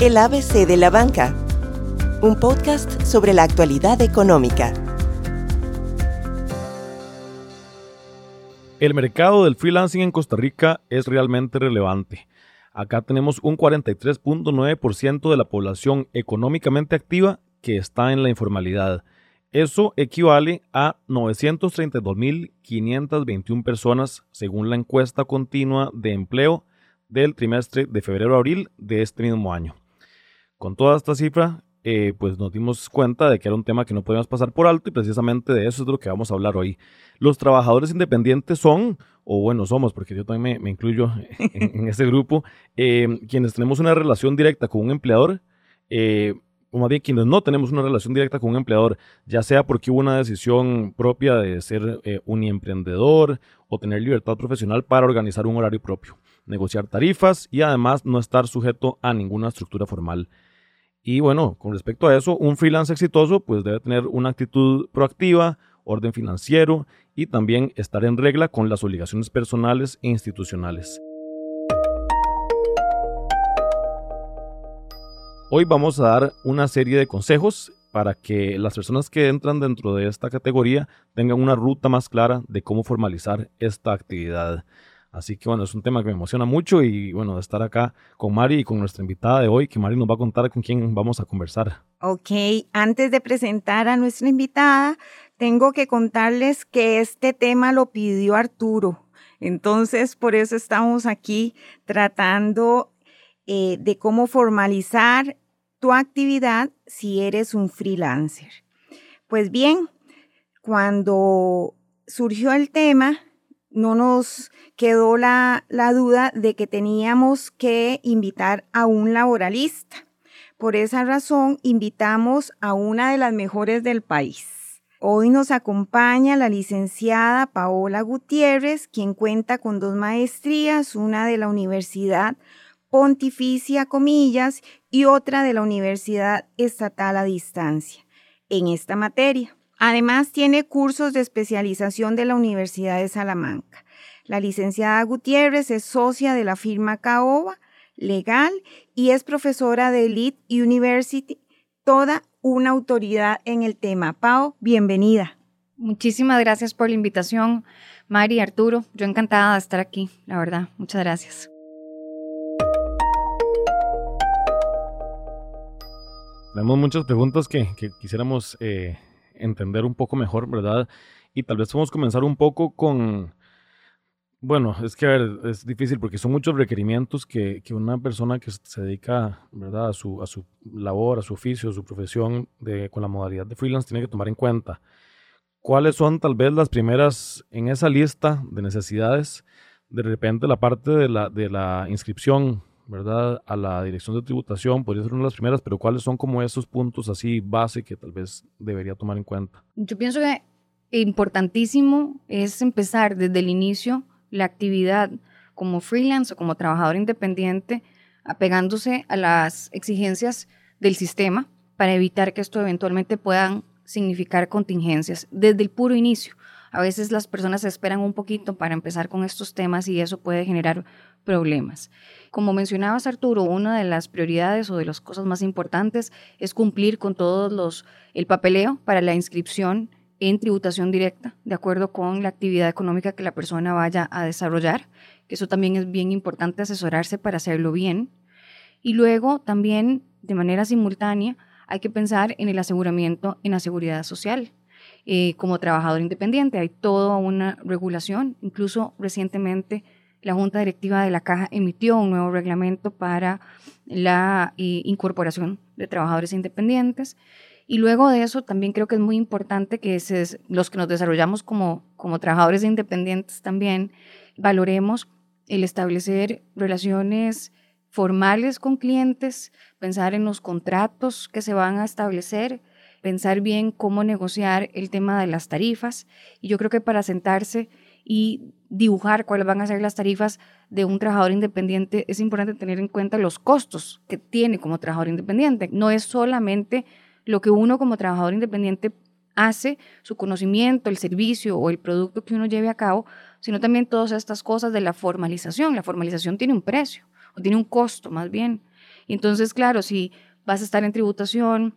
El ABC de la Banca, un podcast sobre la actualidad económica. El mercado del freelancing en Costa Rica es realmente relevante. Acá tenemos un 43.9% de la población económicamente activa que está en la informalidad. Eso equivale a 932.521 personas según la encuesta continua de empleo del trimestre de febrero a abril de este mismo año. Con toda esta cifra, eh, pues nos dimos cuenta de que era un tema que no podíamos pasar por alto y precisamente de eso es de lo que vamos a hablar hoy. Los trabajadores independientes son, o bueno, somos, porque yo también me, incluyo en, ese grupo, eh, quienes tenemos una relación directa con un empleador, eh, o más bien quienes no tenemos una relación directa con un empleador, ya sea porque hubo una decisión propia de ser un emprendedor o tener libertad profesional para organizar un horario propio, negociar tarifas y además no estar sujeto a ninguna estructura formal. Y bueno, con respecto a eso, un freelance exitoso pues debe tener una actitud proactiva, orden financiero y también estar en regla con las obligaciones personales e institucionales. Hoy vamos a dar una serie de consejos para que las personas que entran dentro de esta categoría tengan una ruta más clara de cómo formalizar esta actividad. Así que bueno, es un tema que me emociona mucho y bueno, de estar acá con Mari y con nuestra invitada de hoy, que Mari nos va a contar con quién vamos a conversar. Ok, antes de presentar a nuestra invitada, tengo que contarles que este tema lo pidió Arturo. Entonces, por eso estamos aquí tratando eh, de cómo formalizar tu actividad si eres un freelancer. Pues bien, cuando surgió el tema, no nos quedó la, duda de que teníamos que invitar a un laboralista. Por esa razón, invitamos a una de las mejores del país. Hoy nos acompaña la licenciada Paola Gutiérrez, quien cuenta con dos maestrías, una de la Universidad Pontificia Comillas y otra de la Universidad Estatal a Distancia en esta materia. Además, tiene cursos de especialización de la Universidad de Salamanca. La licenciada Gutiérrez es socia de la firma Caoba Legal y es profesora de Elite University, toda una autoridad en el tema. Pao, bienvenida. Muchísimas gracias por la invitación, Mari y Arturo. Yo encantada de estar aquí, la verdad. Muchas gracias. Tenemos muchas preguntas que, quisiéramos eh, entender un poco mejor, ¿verdad? Y tal vez podemos comenzar un poco con, bueno, es que a ver, es difícil porque son muchos requerimientos que, que, una persona que se dedica, ¿verdad? A su, a su labor, a su oficio, a su profesión de, con la modalidad de freelance tiene que tomar en cuenta. ¿Cuáles son tal vez las primeras en esa lista de necesidades? De repente la parte de la, de la inscripción ¿verdad? A la dirección de tributación, podría ser una de las primeras, pero ¿cuáles son como esos puntos así base que tal vez debería tomar en cuenta? Yo pienso que importantísimo es empezar desde el inicio la actividad como freelance o como trabajador independiente, apegándose a las exigencias del sistema para evitar que esto eventualmente puedan significar contingencias desde el puro inicio. A veces las personas esperan un poquito para empezar con estos temas y eso puede generar problemas. Como mencionabas, Arturo, una de las prioridades o de las cosas más importantes es cumplir con todos los el papeleo para la inscripción en tributación directa, de acuerdo con la actividad económica que la persona vaya a desarrollar, que eso también es bien importante asesorarse para hacerlo bien. Y luego también, de manera simultánea, hay que pensar en el aseguramiento en la seguridad social. Eh, como trabajador independiente hay toda una regulación, incluso recientemente la Junta Directiva de la Caja emitió un nuevo reglamento para la eh, incorporación de trabajadores independientes. Y luego de eso, también creo que es muy importante que los que nos desarrollamos como, como trabajadores independientes también valoremos el establecer relaciones formales con clientes, pensar en los contratos que se van a establecer, pensar bien cómo negociar el tema de las tarifas. Y yo creo que para sentarse y dibujar cuáles van a ser las tarifas de un trabajador independiente, es importante tener en cuenta los costos que tiene como trabajador independiente. No es solamente lo que uno como trabajador independiente hace, su conocimiento, el servicio o el producto que uno lleve a cabo, sino también todas estas cosas de la formalización. La formalización tiene un precio, o tiene un costo más bien. Y entonces, claro, si vas a estar en tributación,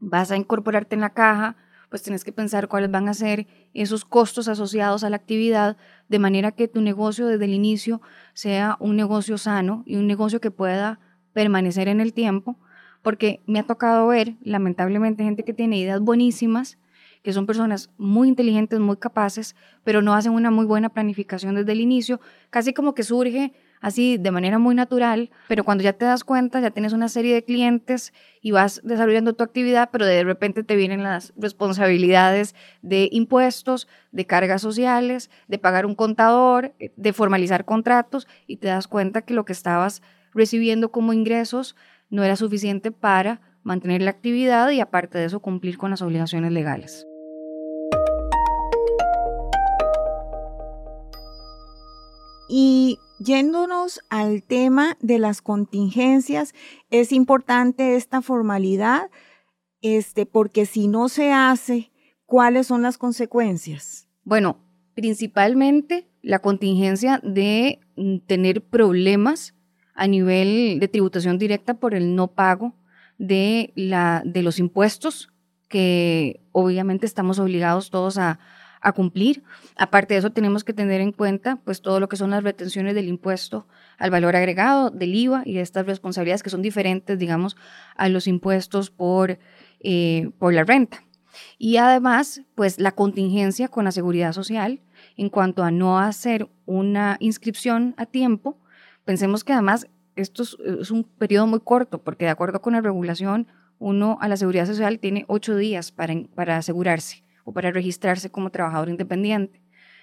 vas a incorporarte en la caja, pues tienes que pensar cuáles van a ser esos costos asociados a la actividad, de manera que tu negocio desde el inicio sea un negocio sano y un negocio que pueda permanecer en el tiempo, porque me ha tocado ver, lamentablemente, gente que tiene ideas buenísimas, que son personas muy inteligentes, muy capaces, pero no hacen una muy buena planificación desde el inicio, casi como que surge así de manera muy natural, pero cuando ya te das cuenta, ya tienes una serie de clientes y vas desarrollando tu actividad, pero de repente te vienen las responsabilidades de impuestos, de cargas sociales, de pagar un contador, de formalizar contratos y te das cuenta que lo que estabas recibiendo como ingresos no era suficiente para mantener la actividad y aparte de eso cumplir con las obligaciones legales. Y yéndonos al tema de las contingencias, es importante esta formalidad, este, porque si no se hace, ¿cuáles son las consecuencias? Bueno, principalmente la contingencia de mm, tener problemas a nivel de tributación directa por el no pago de, la, de los impuestos que obviamente estamos obligados todos a, a cumplir. Aparte de eso, tenemos que tener en cuenta pues todo lo que son las retenciones del impuesto al valor agregado, del IVA y de estas responsabilidades que son diferentes, digamos, a los impuestos por, eh, por la renta. Y además, pues la contingencia con la seguridad social en cuanto a no hacer una inscripción a tiempo. Pensemos que además esto es, un periodo muy corto, porque de acuerdo con la regulación, uno a la seguridad social tiene ocho días para, para asegurarse o para registrarse como trabajador independiente.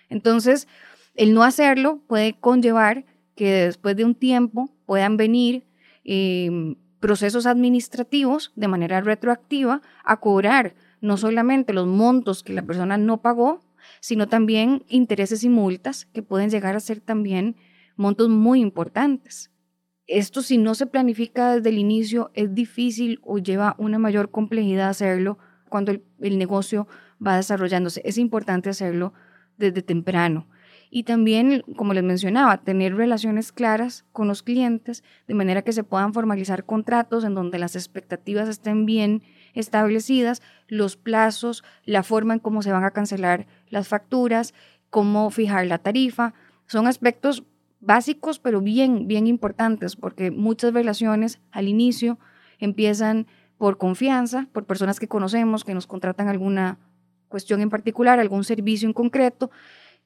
Entonces, el no hacerlo puede conllevar que después de un tiempo puedan venir em, procesos administrativos de manera retroactiva a cobrar no solamente los montos que la persona no pagó, sino también intereses y multas que pueden llegar a ser también montos muy importantes. Esto si no se planifica desde el inicio es difícil o lleva una mayor complejidad hacerlo cuando el negocio va desarrollándose. Es importante hacerlo desde temprano. Y también, como les mencionaba, tener relaciones claras con los clientes, de manera que se puedan formalizar contratos en donde las expectativas estén bien establecidas, los plazos, la forma en cómo se van a cancelar las facturas, cómo fijar la tarifa. Son aspectos básicos, pero bien, bien importantes, porque muchas relaciones al inicio empiezan por confianza, por personas que conocemos, que nos contratan alguna cuestión en particular, algún servicio en concreto,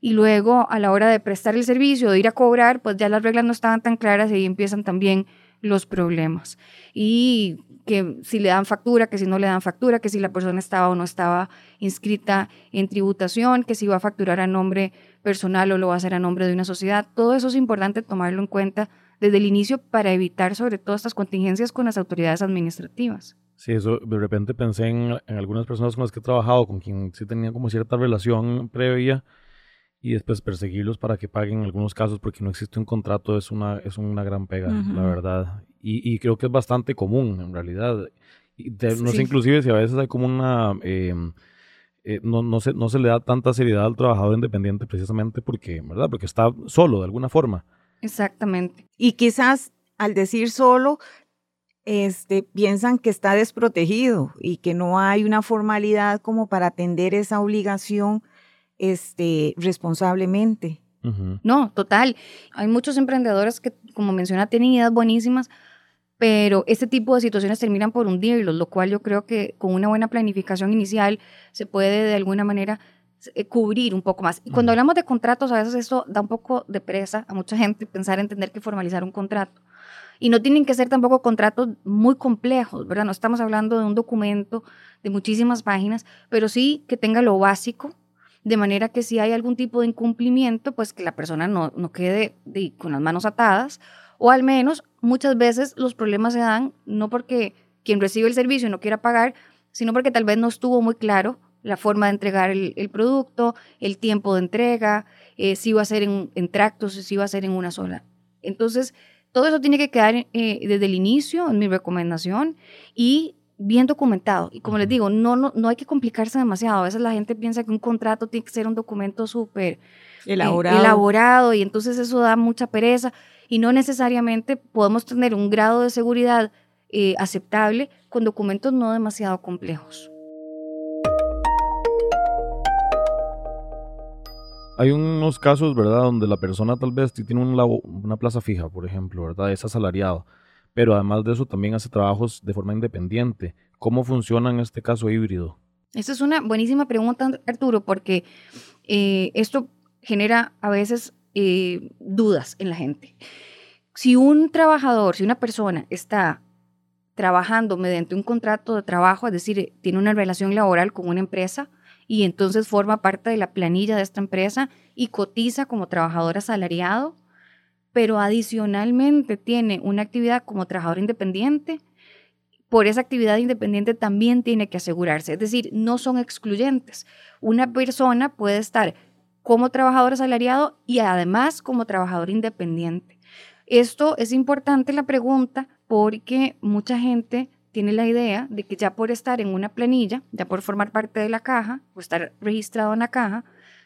y luego a la hora de prestar el servicio, de ir a cobrar, pues ya las reglas no estaban tan claras y ahí empiezan también los problemas. Y que si le dan factura, que si no le dan factura, que si la persona estaba o no estaba inscrita en tributación, que si va a facturar a nombre personal o lo va a hacer a nombre de una sociedad. Todo eso es importante tomarlo en cuenta desde el inicio para evitar sobre todo estas contingencias con las autoridades administrativas. Sí, eso de repente pensé en, algunas personas con las que he trabajado, con quien sí tenía como cierta relación previa y después perseguirlos para que paguen en algunos casos porque no existe un contrato es una, es una gran pega, la verdad. Y, y, creo que es bastante común en realidad. Y no sé inclusive si a veces hay como una... Em, eh, no, no, se, no se le da tanta seriedad al trabajador independiente precisamente porque, ¿verdad? Porque está solo de alguna forma. Exactamente. Y quizás al decir solo, este, piensan que está desprotegido y que no hay una formalidad como para atender esa obligación este, responsablemente. No, total. Hay muchos emprendedores que, como menciona, tienen ideas buenísimas, pero este tipo de situaciones terminan por hundirlos, lo cual yo creo que con una buena planificación inicial se puede de alguna manera eh, cubrir un poco más. Y cuando hablamos de contratos, a veces eso da un poco de presa a mucha gente pensar en tener que formalizar un contrato. Y no tienen que ser tampoco contratos muy complejos, ¿verdad? No estamos hablando de un documento de muchísimas páginas, pero sí que tenga lo básico, de manera que si hay algún tipo de incumplimiento, pues que la persona no, no quede con las manos atadas, o al menos muchas veces los problemas se dan no porque quien recibe el servicio no quiera pagar, sino porque tal vez no estuvo muy claro la forma de entregar el, producto, el tiempo de entrega, eh, si iba a ser en, en tractos, si iba a ser en una sola. Entonces, todo eso tiene que quedar eh, desde el inicio, en mi recomendación, y bien documentado. Y como les digo, no, no, no hay que complicarse demasiado. A veces la gente piensa que un contrato tiene que ser un documento súper eh, elaborado. elaborado y entonces eso da mucha pereza. y no necesariamente podemos tener un grado de seguridad eh, aceptable con documentos no demasiado complejos. Hay unos casos, ¿verdad?, donde la persona tal vez tiene una plaza fija, por ejemplo, ¿verdad?, es asalariado, pero además de eso también hace trabajos de forma independiente. ¿Cómo funciona en este caso híbrido? Esa es una buenísima pregunta, Arturo, porque eh, esto genera a veces eh, dudas en la gente. Si un trabajador, si una persona está trabajando mediante un contrato de trabajo, es decir, tiene una relación laboral con una empresa y entonces forma parte de la planilla de esta empresa y cotiza como trabajador asalariado, pero adicionalmente tiene una actividad como trabajador independiente, por esa actividad independiente también tiene que asegurarse. Es decir, no son excluyentes. Una persona puede estar como trabajador asalariado y además como trabajador independiente. Esto es importante la pregunta porque mucha gente tiene la idea de que ya por estar en una planilla, ya por formar parte de la caja o estar registrado en la caja,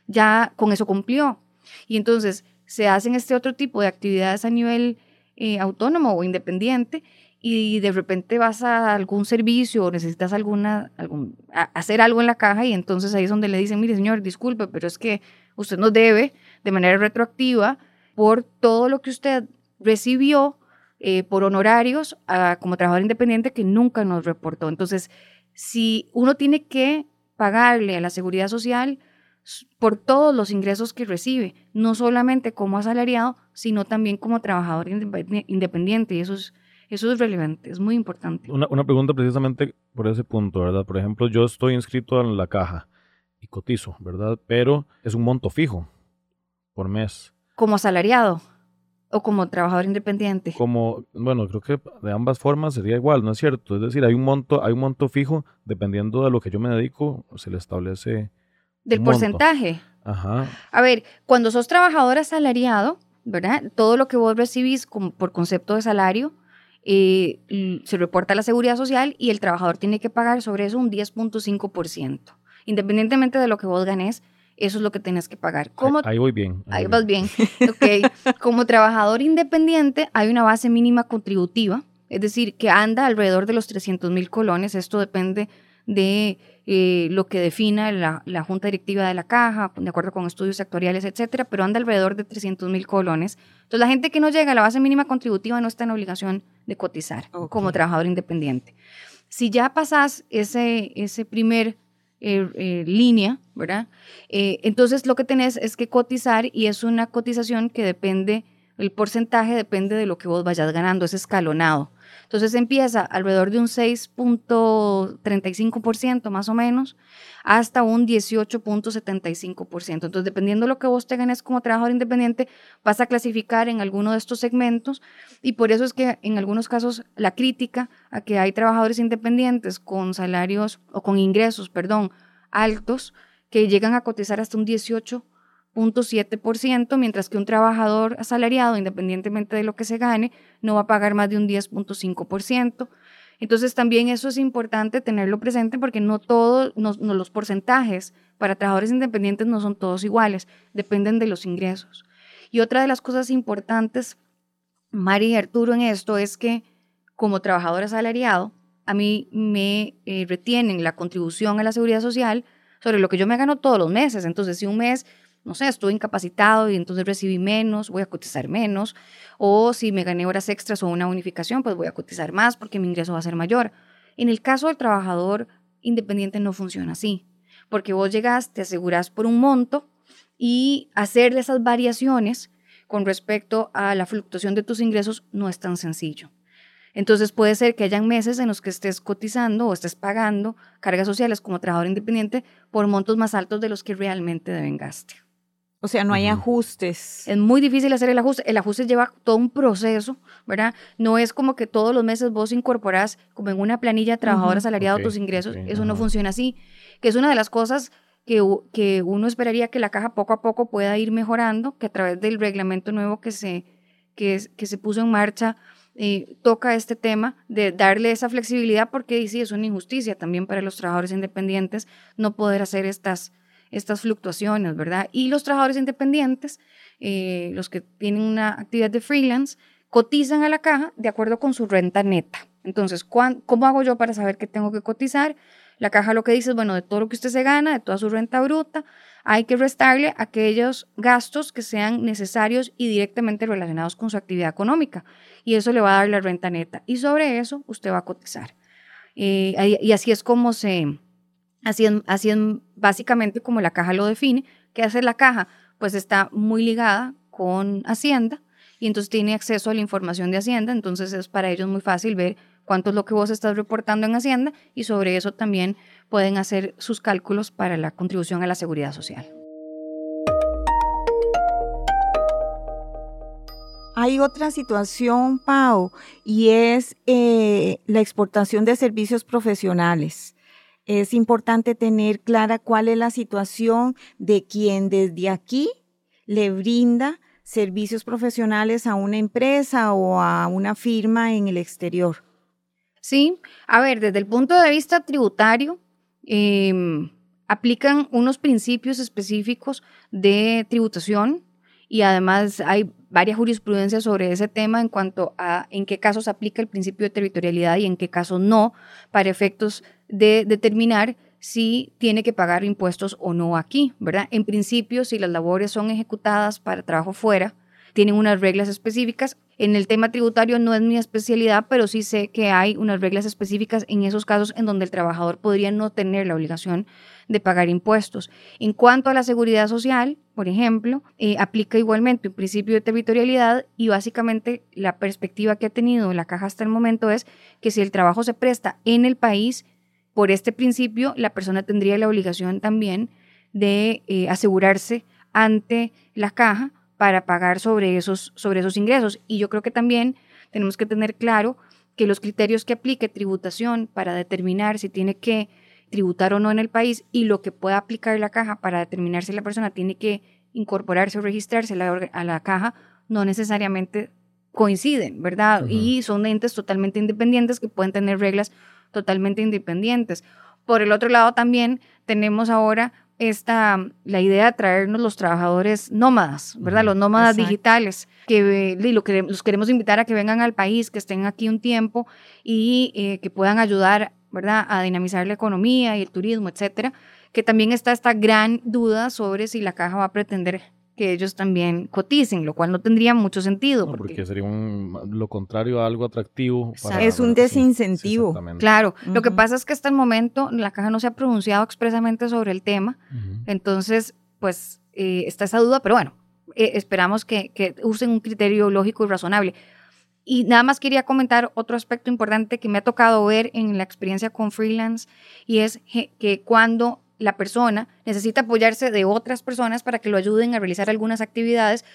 ya con eso cumplió. Y entonces se hacen este otro tipo de actividades a nivel eh, autónomo o independiente y de repente vas a algún servicio o necesitas alguna, algún, hacer algo en la caja y entonces ahí es donde le dicen, mire señor, disculpe, pero es que usted nos debe de manera retroactiva por todo lo que usted recibió eh, por honorarios como trabajador independiente que nunca nos reportó. Entonces, si uno tiene que pagarle a la seguridad social por todos los ingresos que recibe, no solamente como asalariado, sino también como trabajador independiente, y eso es eso es relevante, es muy importante. Una, una, pregunta precisamente por ese punto, ¿verdad? Por ejemplo, yo estoy inscrito en la caja y cotizo, ¿verdad? Pero es un monto fijo por mes. ¿Como asalariado? ¿O como trabajador independiente? Como, bueno, creo que de ambas formas sería igual, ¿no es cierto? Es decir, hay un monto, hay un monto fijo, dependiendo de lo que yo me dedico, se le establece. ¿Del porcentaje? Ajá. A ver, cuando sos trabajador asalariado, ¿verdad? Todo lo que vos recibís como por concepto de salario, eh, se reporta a la seguridad social y el trabajador tiene que pagar sobre eso un 10.5%. Independientemente de lo que vos ganes, eso es lo que tienes que pagar. ahí, voy bien. Ahí, vas bien. ok. Como trabajador independiente hay una base mínima contributiva, es decir, que anda alrededor de los 300 mil colones. Esto depende de eh, lo que defina la, la, junta directiva de la caja, de acuerdo con estudios actuariales, etcétera, pero anda alrededor de 300 mil colones. Entonces, la gente que no llega a la base mínima contributiva no está en obligación de cotizar como trabajador independiente. Si ya pasas ese, ese primer eh, eh, línea, ¿verdad? entonces, lo que tenés es que cotizar y es una cotización que depende, el porcentaje depende de lo que vos vayas ganando, es escalonado. Entonces empieza alrededor de un 6.35% más o menos hasta un 18.75%. Entonces, dependiendo de lo que vos te ganes como trabajador independiente, vas a clasificar en alguno de estos segmentos y por eso es que en algunos casos la crítica a que hay trabajadores independientes con salarios o con ingresos, perdón, altos que llegan a cotizar hasta un 18 ciento mientras que un trabajador asalariado, independientemente de lo que se gane, no va a pagar más de un 10.5%. Entonces también eso es importante tenerlo presente porque no todos no, los porcentajes para trabajadores independientes no son todos iguales, dependen de los ingresos. Y otra de las cosas importantes, Mari y Arturo, en esto es que como trabajador asalariado, a mí me eh, retienen la contribución a la seguridad social sobre lo que yo me gano todos los meses. Entonces, si un mes no sé, estuve incapacitado y entonces recibí menos, voy a cotizar menos, o si me gané horas extras o una unificación, pues voy a cotizar más porque mi ingreso va a ser mayor. En el caso del trabajador independiente no funciona así, porque vos llegas, te aseguras por un monto y hacerle esas variaciones con respecto a la fluctuación de tus ingresos no es tan sencillo. Entonces puede ser que hayan meses en los que estés cotizando o estés pagando cargas sociales como trabajador independiente por montos más altos de los que realmente deben gastar. O sea, no hay ajustes. Es muy difícil hacer el ajuste. El ajuste lleva todo un proceso, ¿verdad? No es como que todos los meses vos incorporás como en una planilla trabajador asalariado tus ingresos. Eso no funciona así. Que es una de las cosas que, que, uno esperaría que la caja poco a poco pueda ir mejorando, que a través del reglamento nuevo que se, que, que se puso en marcha eh, toca este tema de darle esa flexibilidad porque sí, es una injusticia también para los trabajadores independientes no poder hacer estas estas fluctuaciones, ¿verdad? Y los trabajadores independientes, eh, los que tienen una actividad de freelance, cotizan a la caja de acuerdo con su renta neta. Entonces, ¿cómo hago yo para saber que tengo que cotizar? La caja lo que dice es, bueno, de todo lo que usted se gana, de toda su renta bruta, hay que restarle aquellos gastos que sean necesarios y directamente relacionados con su actividad económica. Y eso le va a dar la renta neta. Y sobre eso usted va a cotizar. Eh, y así es como se, así es básicamente como la caja lo define. ¿Qué hace la caja? Pues está muy ligada con Hacienda y entonces tiene acceso a la información de Hacienda, entonces es para ellos muy fácil ver cuánto es lo que vos estás reportando en Hacienda y sobre eso también pueden hacer sus cálculos para la contribución a la seguridad social. Hay otra situación, Pau, y es eh, la exportación de servicios profesionales. Es importante tener clara cuál es la situación de quien desde aquí le brinda servicios profesionales a una empresa o a una firma en el exterior. Sí, a ver, desde el punto de vista tributario, em, aplican unos principios específicos de tributación y además hay varias jurisprudencias sobre ese tema en cuanto a en qué casos aplica el principio de territorialidad y en qué casos no, para efectos de determinar si tiene que pagar impuestos o no aquí, ¿verdad? En principio, si las labores son ejecutadas para trabajo fuera, tienen unas reglas específicas. En el tema tributario no es mi especialidad, pero sí sé que hay unas reglas específicas en esos casos en donde el trabajador podría no tener la obligación de pagar impuestos. En cuanto a la seguridad social, por ejemplo, eh, aplica igualmente un principio de territorialidad y básicamente la perspectiva que ha tenido la caja hasta el momento es que si el trabajo se presta en el país, por este principio la persona tendría la obligación también de eh, asegurarse ante la caja para pagar sobre esos, sobre esos ingresos. Y yo creo que también tenemos que tener claro que los criterios que aplique tributación para determinar si tiene que tributar o no en el país y lo que pueda aplicar la caja para determinar si la persona tiene que incorporarse o registrarse a la, caja no necesariamente coinciden, ¿verdad? Y son entes totalmente independientes que pueden tener reglas totalmente independientes. Por el otro lado también tenemos ahora esta, la idea de traernos los trabajadores nómadas, ¿verdad? Los nómadas digitales, que lo que los queremos invitar a que vengan al país, que estén aquí un tiempo y eh, que puedan ayudar, ¿verdad? A dinamizar la economía y el turismo, etcétera. Que también está esta gran duda sobre si la caja va a pretender que ellos también coticen, lo cual no tendría mucho sentido. porque, sería lo contrario a algo atractivo. es un desincentivo. claro, lo que pasa es que hasta el momento la caja no se ha pronunciado expresamente sobre el tema, entonces pues eh, está esa duda, pero bueno, eh, esperamos que, que usen un criterio lógico y razonable. Y nada más quería comentar otro aspecto importante que me ha tocado ver en la experiencia con freelance y es que cuando la persona necesita apoyarse de otras personas para que lo ayuden a realizar algunas actividades,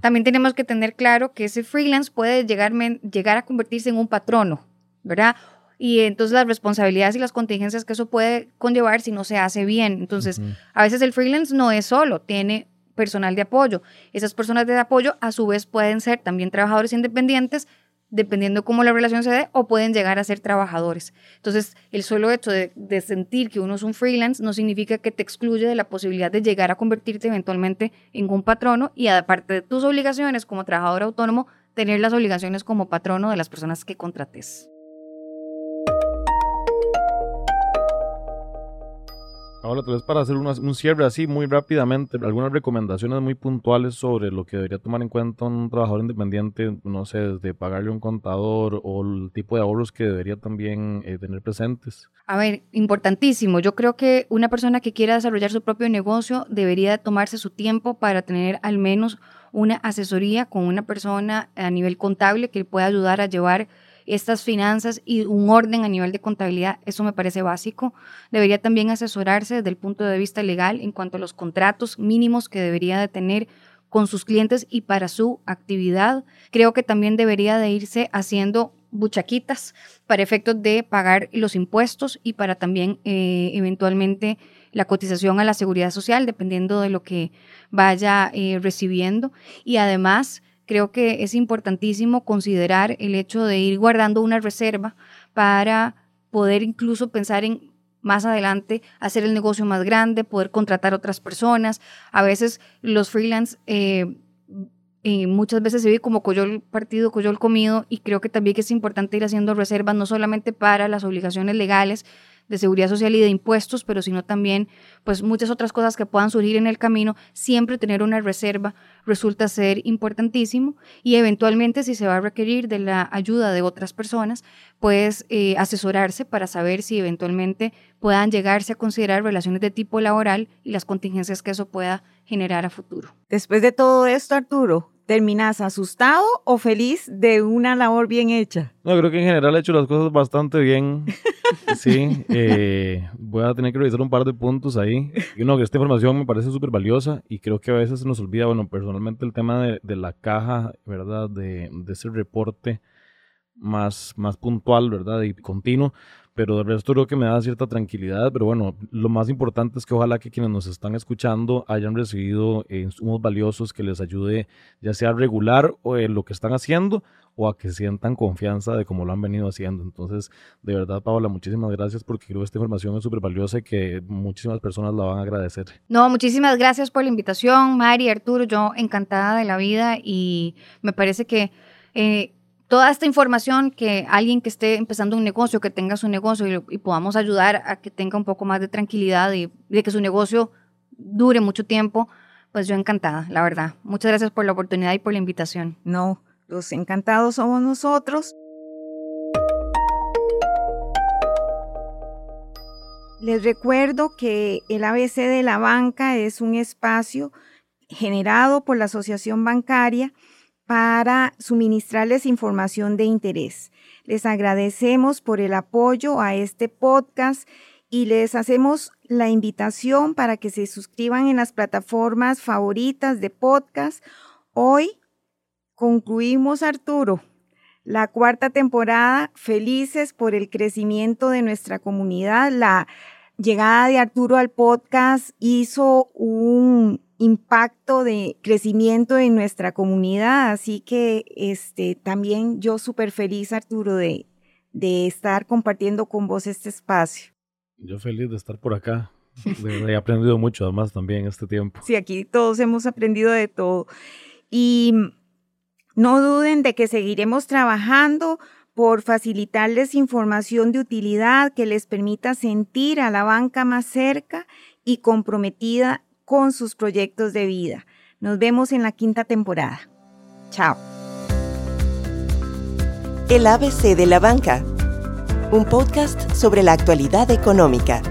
también tenemos que tener claro que ese freelance puede llegar, llegar a convertirse en un patrono, ¿verdad? Y entonces las responsabilidades y las contingencias que eso puede conllevar si no se hace bien. Entonces, a veces el freelance no es solo, tiene personal de apoyo. Esas personas de apoyo a su vez pueden ser también trabajadores independientes dependiendo cómo la relación se dé, o pueden llegar a ser trabajadores. Entonces, el solo hecho de, sentir que uno es un freelance no significa que te excluye de la posibilidad de llegar a convertirte eventualmente en un patrono y aparte de tus obligaciones como trabajador autónomo, tener las obligaciones como patrono de las personas que contrates. Ahora, tal vez para hacer un cierre así muy rápidamente, algunas recomendaciones muy puntuales sobre lo que debería tomar en cuenta un trabajador independiente, no sé, desde pagarle un contador o el tipo de ahorros que debería también eh, tener presentes. A ver, importantísimo. Yo creo que una persona que quiera desarrollar su propio negocio debería tomarse su tiempo para tener al menos una asesoría con una persona a nivel contable que pueda ayudar a llevar estas finanzas y un orden a nivel de contabilidad, eso me parece básico. Debería también asesorarse desde el punto de vista legal en cuanto a los contratos mínimos que debería de tener con sus clientes y para su actividad. Creo que también debería de irse haciendo buchaquitas para efectos de pagar los impuestos y para también eh, eventualmente la cotización a la seguridad social, dependiendo de lo que vaya eh, recibiendo. Y además, creo que es importantísimo considerar el hecho de ir guardando una reserva para poder incluso pensar en más adelante hacer el negocio más grande, poder contratar otras personas. A veces los freelance eh, eh, muchas veces se ve como coyol partido, coyol comido y creo que también es importante ir haciendo reservas no solamente para las obligaciones legales, de seguridad social y de impuestos, pero sino también pues muchas otras cosas que puedan surgir en el camino, siempre tener una reserva resulta ser importantísimo y eventualmente si se va a requerir de la ayuda de otras personas, pues eh, asesorarse para saber si eventualmente puedan llegarse a considerar relaciones de tipo laboral y las contingencias que eso pueda generar a futuro. Después de todo esto, Arturo, ¿Terminas asustado o feliz de una labor bien hecha? No, creo que en general he hecho las cosas bastante bien. Sí, eh, voy a tener que revisar un par de puntos ahí. Y no, que esta información me parece súper valiosa y creo que a veces se nos olvida, bueno, personalmente el tema de, de la caja, ¿verdad? De, de, ese reporte más, más puntual, ¿verdad? Y continuo pero de resto creo que me da cierta tranquilidad, pero bueno, lo más importante es que ojalá que quienes nos están escuchando hayan recibido insumos valiosos que les ayude ya sea a regular o, lo que están haciendo o a que sientan confianza de cómo lo han venido haciendo. Entonces, de verdad, Paola, muchísimas gracias porque creo que esta información es súper valiosa y que muchísimas personas la van a agradecer. No, muchísimas gracias por la invitación, Mari, Arturo, yo encantada de la vida y me parece que... Eh, toda esta información que alguien que esté empezando un negocio, que tenga su negocio y, podamos ayudar a que tenga un poco más de tranquilidad y de que su negocio dure mucho tiempo, pues yo encantada, la verdad. Muchas gracias por la oportunidad y por la invitación. No, los encantados somos nosotros. Les recuerdo que el ABC de la banca es un espacio generado por la Asociación Bancaria para suministrarles información de interés. Les agradecemos por el apoyo a este podcast y les hacemos la invitación para que se suscriban en las plataformas favoritas de podcast. Hoy concluimos, Arturo, la cuarta temporada, felices por el crecimiento de nuestra comunidad. La llegada de Arturo al podcast hizo un impacto de crecimiento en nuestra comunidad. Así que este, también yo súper feliz, Arturo, de, de estar compartiendo con vos este espacio. Yo feliz de estar por acá. he aprendido mucho además también este tiempo. Sí, aquí todos hemos aprendido de todo. Y no duden de que seguiremos trabajando por facilitarles información de utilidad que les permita sentir a la banca más cerca y comprometida con sus proyectos de vida. Nos vemos en la quinta temporada. Chao. El ABC de la banca. Un podcast sobre la actualidad económica.